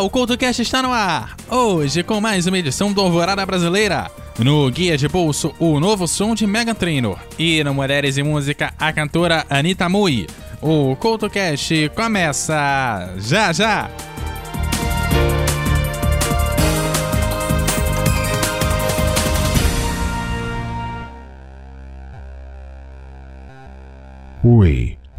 O CoutoCast está no ar! Hoje com mais uma edição do Alvorada Brasileira. No Guia de Bolso, o novo som de Mega Trainor. E no Mulheres e Música, a cantora Anitta Mui. O CoutoCast começa já já! Oi,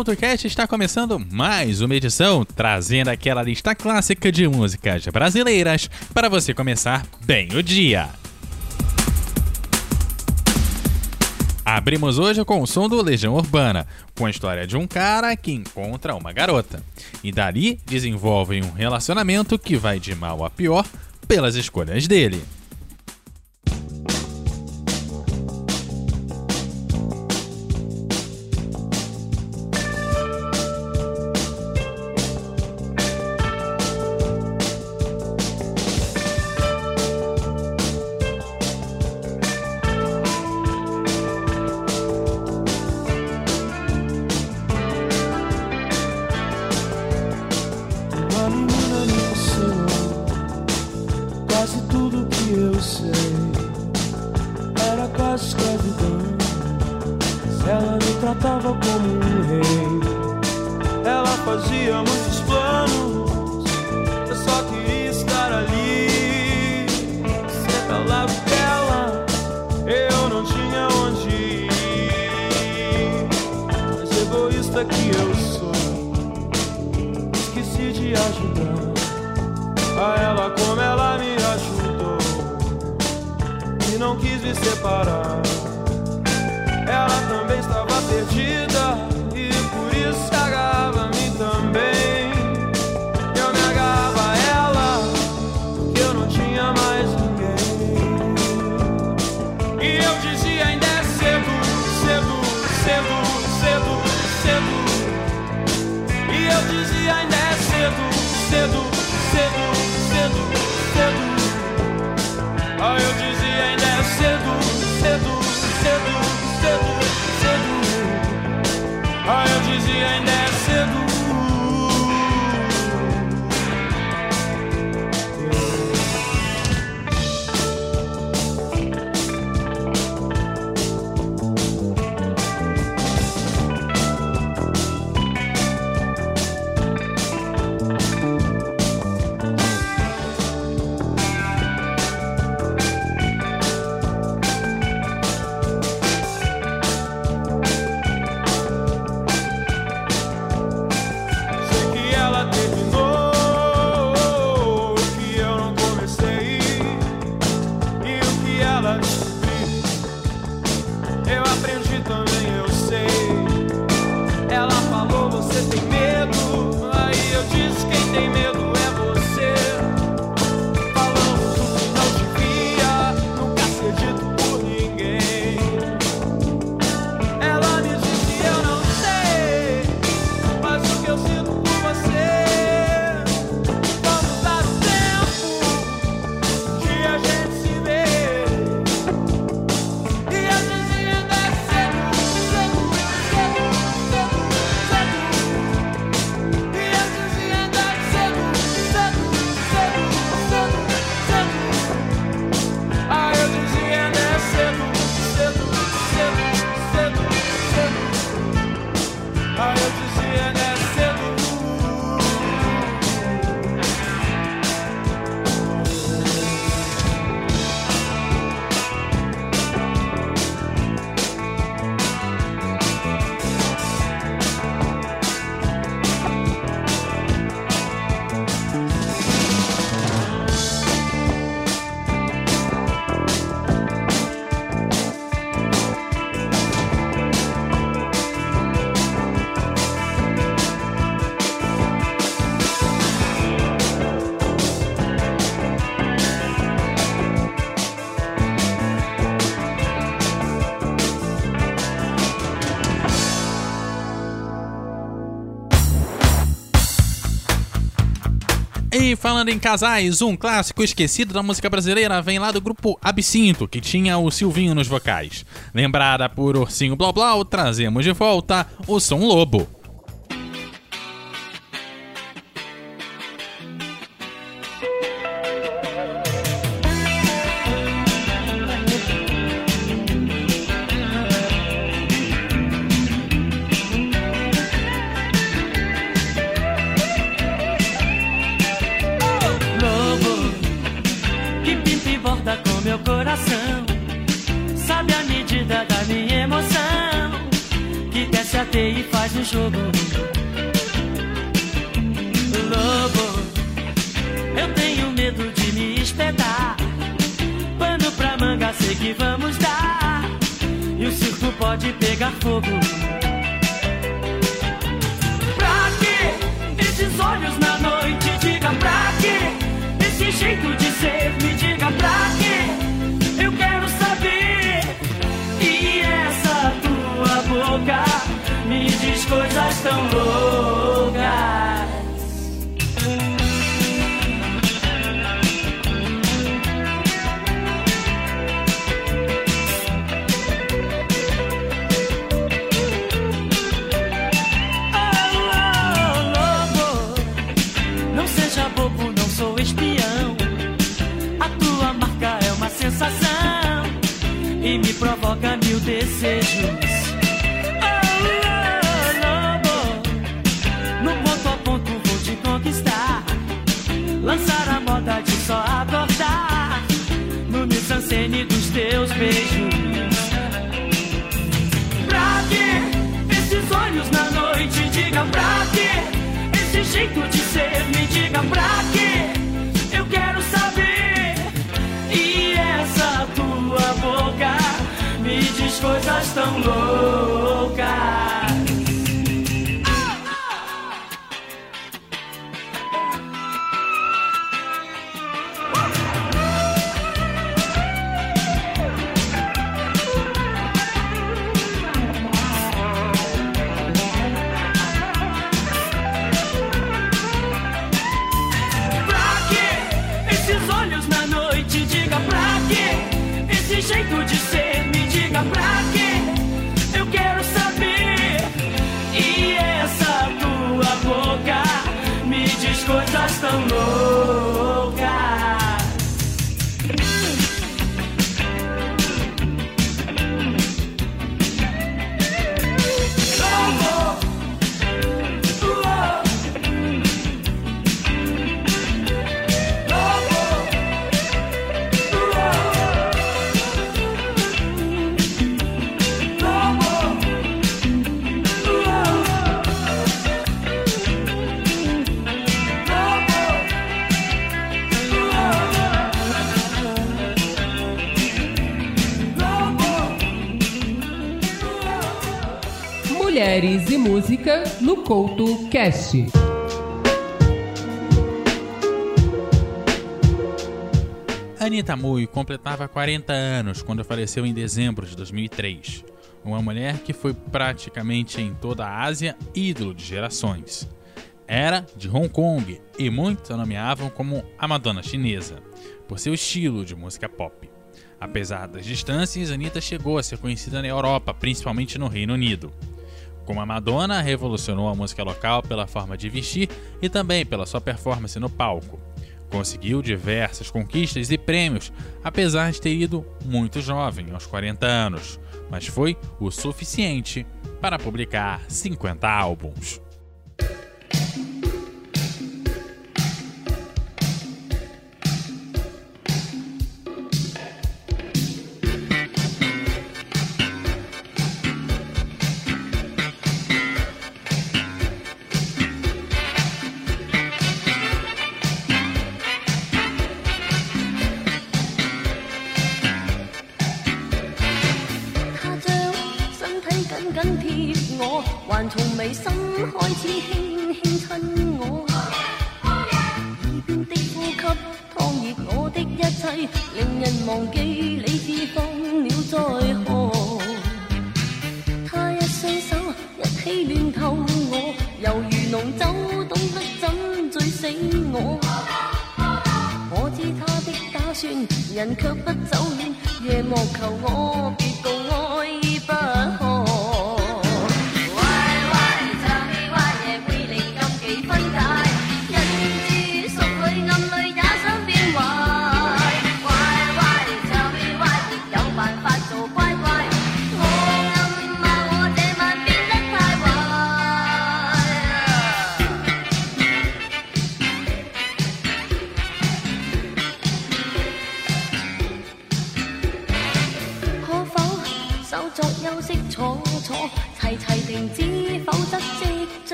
CultoCast está começando mais uma edição, trazendo aquela lista clássica de músicas brasileiras para você começar bem o dia. Abrimos hoje com o som do Legião Urbana, com a história de um cara que encontra uma garota. E dali desenvolvem um relacionamento que vai de mal a pior pelas escolhas dele. Falando em casais, um clássico esquecido da música brasileira vem lá do grupo Absinto, que tinha o Silvinho nos vocais. Lembrada por Ursinho Blau Blau, trazemos de volta o Som Lobo. Jogo. Lobo, eu tenho medo de me espetar. Pano pra manga, sei que vamos dar. E o circo pode pegar fogo. Mulheres e Música no Couto Cast. Anita Mui completava 40 anos quando faleceu em dezembro de 2003. Uma mulher que foi praticamente em toda a Ásia ídolo de gerações. Era de Hong Kong e muitos a nomeavam como a Madonna chinesa, por seu estilo de música pop. Apesar das distâncias, Anitta chegou a ser conhecida na Europa, principalmente no Reino Unido. Como a Madonna, revolucionou a música local pela forma de vestir e também pela sua performance no palco. Conseguiu diversas conquistas e prêmios, apesar de ter ido muito jovem, aos 40 anos, mas foi o suficiente para publicar 50 álbuns.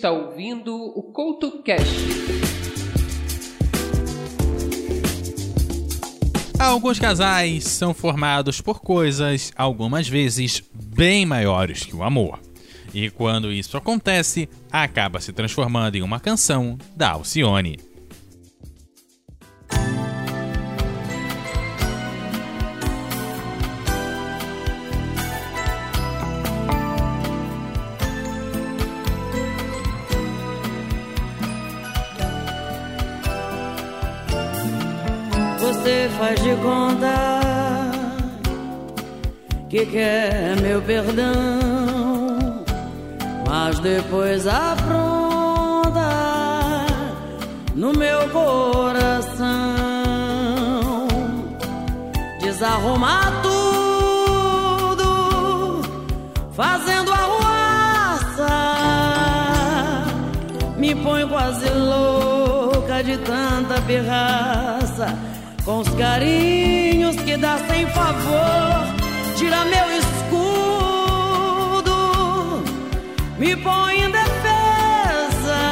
está ouvindo o CoutoCast. Alguns casais são formados por coisas, algumas vezes, bem maiores que o amor. E quando isso acontece, acaba se transformando em uma canção da Alcione. Gioconda que quer meu perdão, mas depois apronta no meu coração, desarrumar tudo, fazendo a ruaça, me põe quase louca de tanta pirraça com os carinhos que dá sem favor, tira meu escudo, me põe em defesa,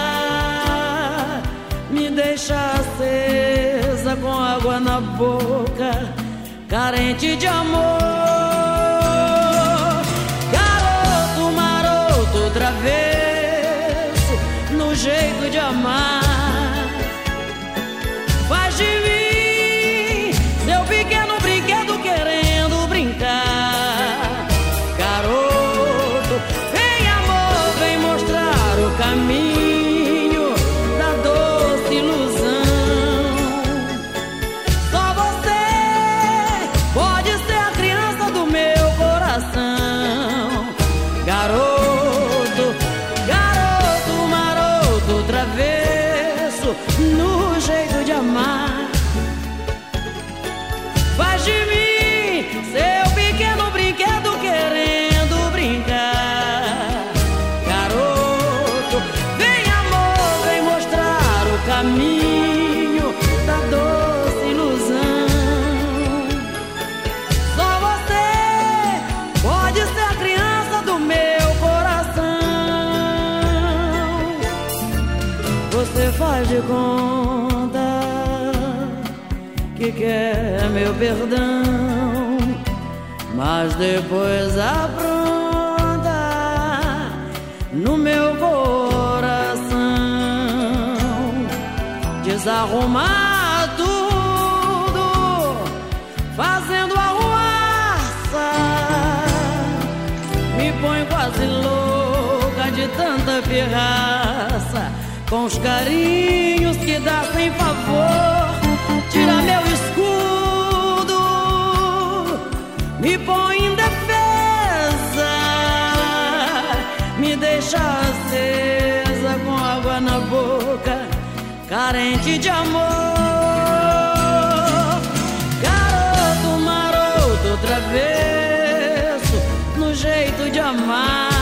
me deixa acesa com água na boca, carente de amor. Garoto maroto, outra vez, no jeito de amar. Caminho da doce ilusão. Só você pode ser a criança do meu coração. Você faz de conta que quer meu perdão, mas depois apronta no meu coração desarrumar tudo, fazendo arruaça. Me põe quase louca de tanta pirraça, com os carinhos que dá sem favor. Tira meu escudo, me põe em defesa, me deixa carente de amor. Garoto maroto, travesso, no jeito de amar.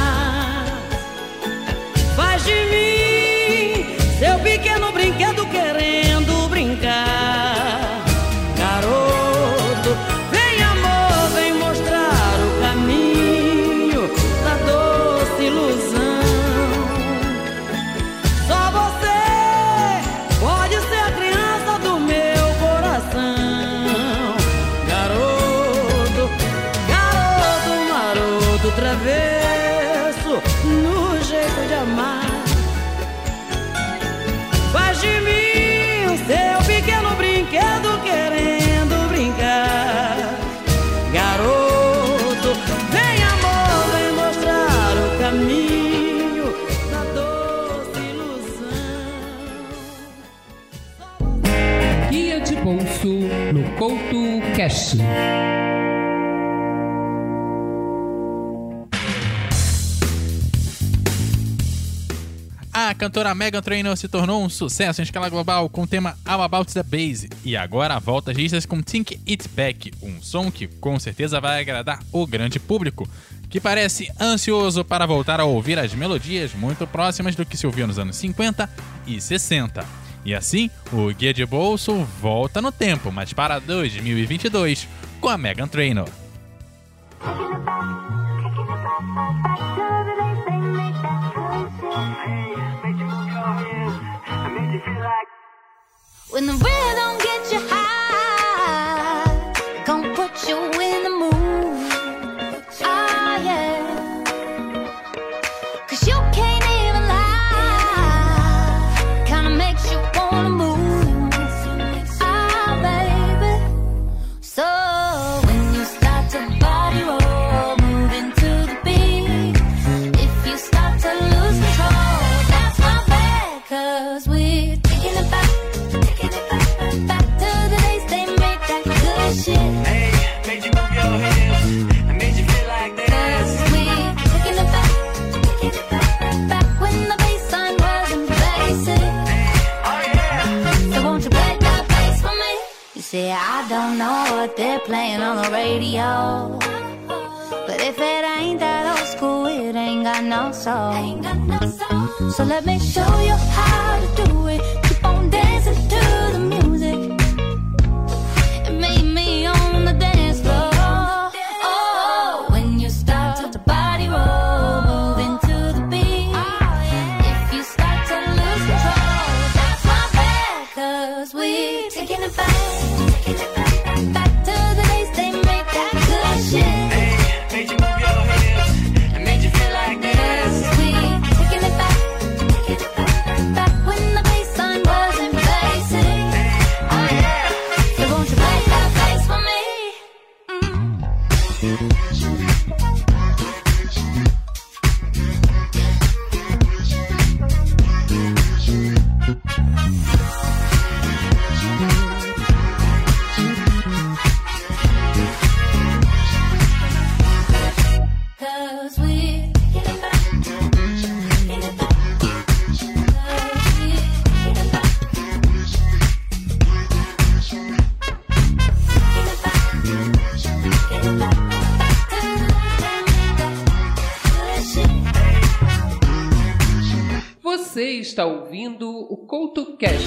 No Couto Cast. A cantora Megan Trainor se tornou um sucesso em escala global com o tema All About the Bass e agora volta às listas com Think It Back, um som que com certeza vai agradar o grande público, que parece ansioso para voltar a ouvir as melodias muito próximas do que se ouvia nos anos 50 e 60. E assim, o Guia de Bolso volta no tempo, mas para 2022, com a Megan Trainor. When the rhythm gets you high, taking a bite, taking a bite. Podcast.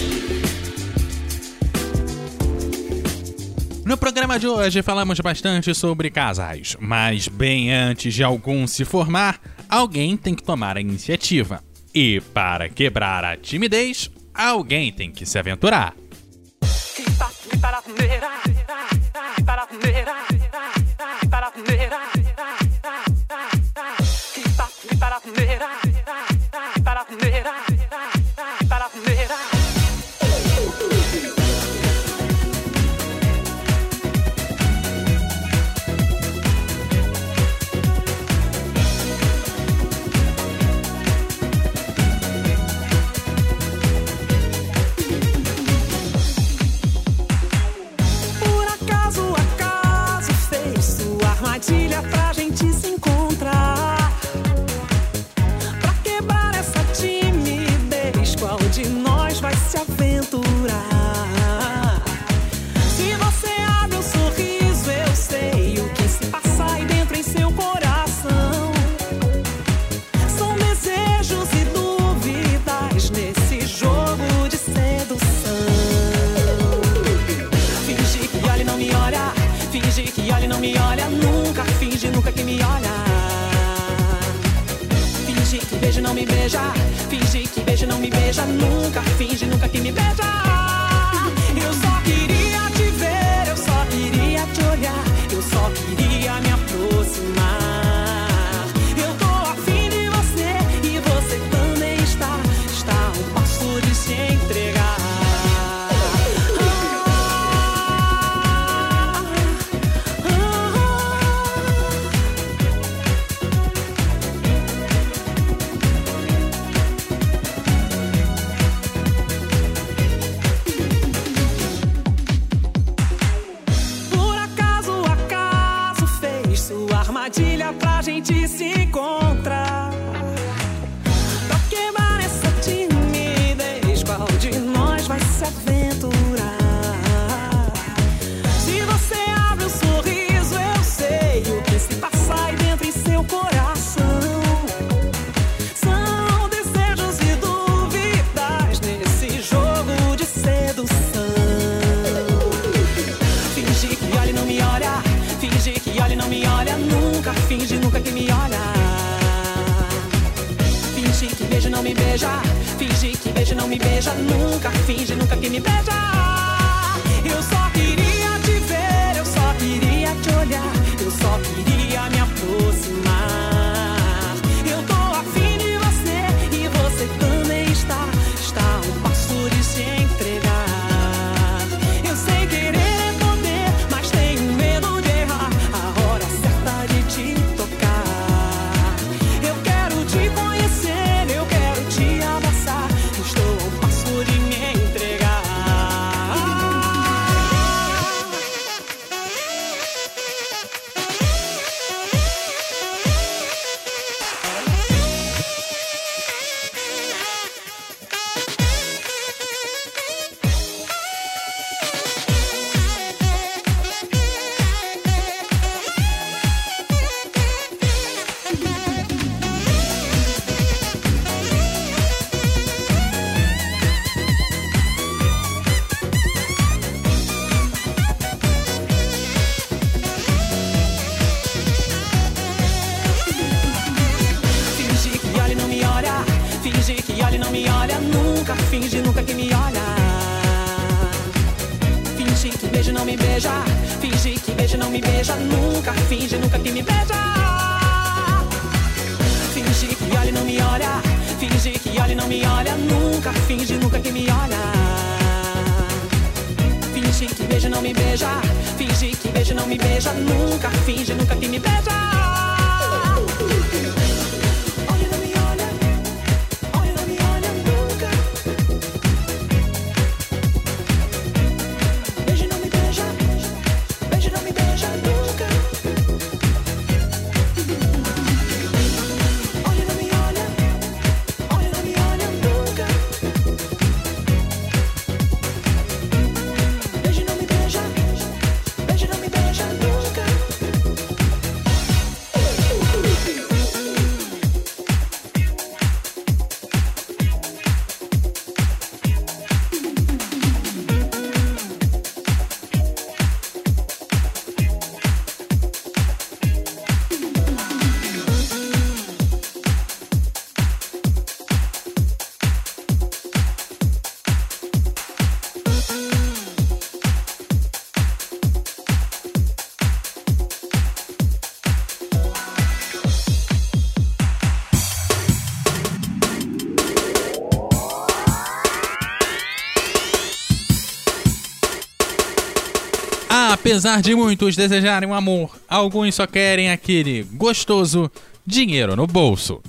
No programa de hoje falamos bastante sobre casais, mas bem antes de algum se formar, alguém tem que tomar a iniciativa. E para quebrar a timidez, alguém tem que se aventurar. beijar. Finge que beija, não me beija nunca. Finge nunca que me beija. beijo, não me beija. Finge que beijo, não me beija nunca. Finge nunca que me beija. Finge que olha e não me olha. Finge que olha e não me olha nunca. Finge nunca que me olha. Finge que beijo, não me beija. Finge que beijo, não me beija nunca. Finge nunca que me beija. Apesar de muitos desejarem um amor, alguns só querem aquele gostoso dinheiro no bolso.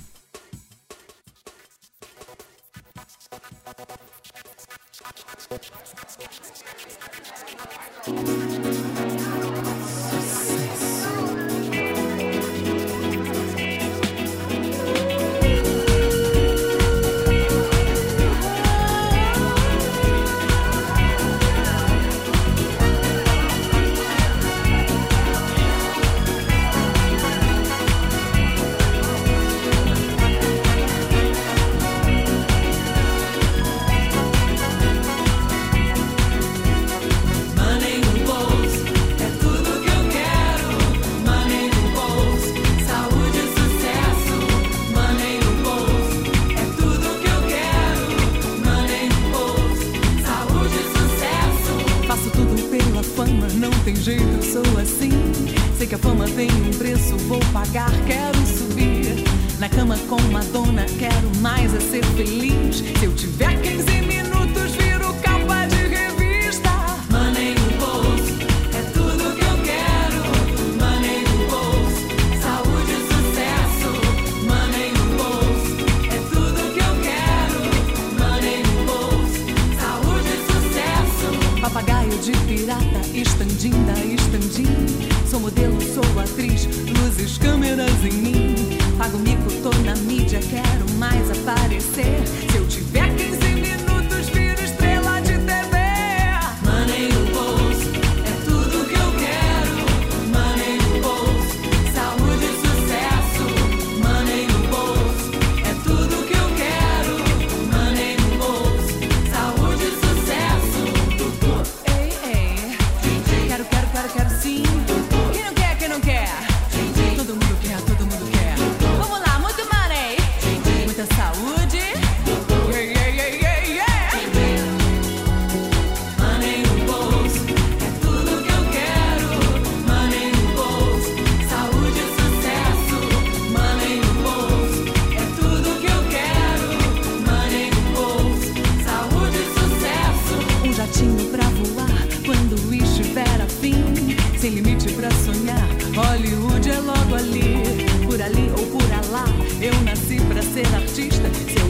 ali ou por lá. Eu nasci para ser artista.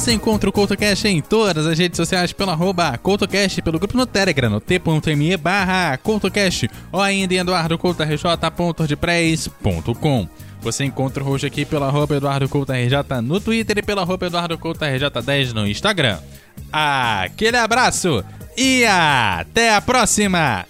você encontra o CoutoCast em todas as redes sociais pelo arroba CoutoCast, pelo grupo no Telegram, no t.me barra CoutoCast, ou ainda em eduardocoutorj.ordpress.com. Você encontra o hoje aqui pelo arroba EduardoCoutoRJ no Twitter e pelo arroba EduardoCoutoRJ10 no Instagram. Aquele abraço e até a próxima!